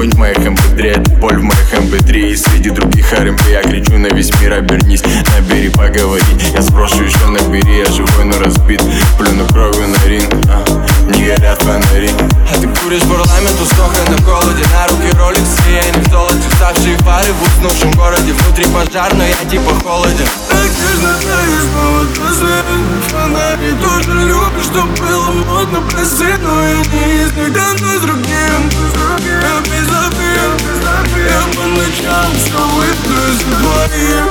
огонь в моих mp3 Это боль в моих mp3 И среди других R&B я кричу на весь мир Обернись, набери, поговори. Я спрошу еще набери, я живой, но разбит. Плюну кровью на ринг, а, не горят фонари. А ты куришь парламент, устоха на холоде. На руки роликсы, я не в золоте Ставшие фары в уснувшем городе. Внутри пожар, но я типа холоден. Так нежно таешь, повод Фонари тоже любишь, что было модно. Прости, но я не из них yeah.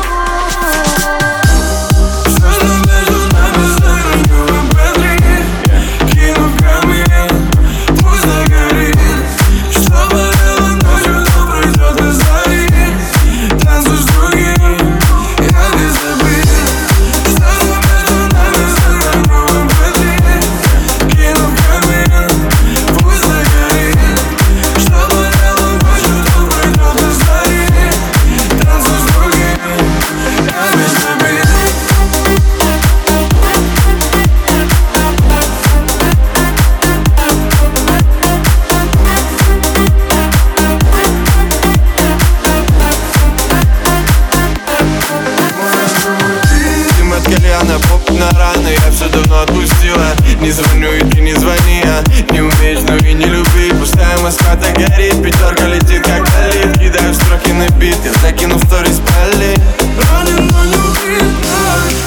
Я все давно отпустила. Не звоню и ты не звони а Не умеешь, но и не люби. Пустая Москва так горит Пятерка летит как долит. Кидаю строки на бит Я закину сторис пали Ранен, но не убит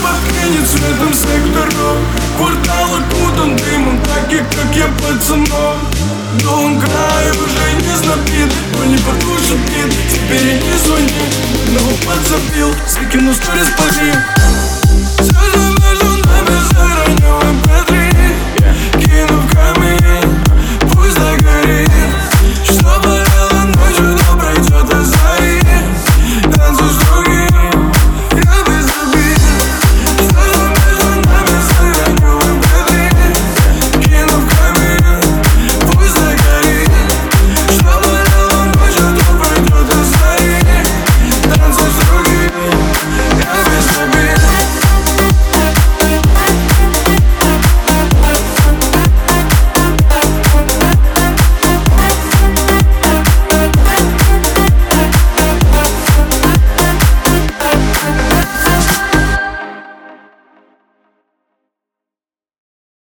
Пахнет цветом секторов Квартал окутан дымом Так и как я пацаном. Дом край уже не знобит Но не потушит бит. Теперь не звони Но подзабил Закину сторис поди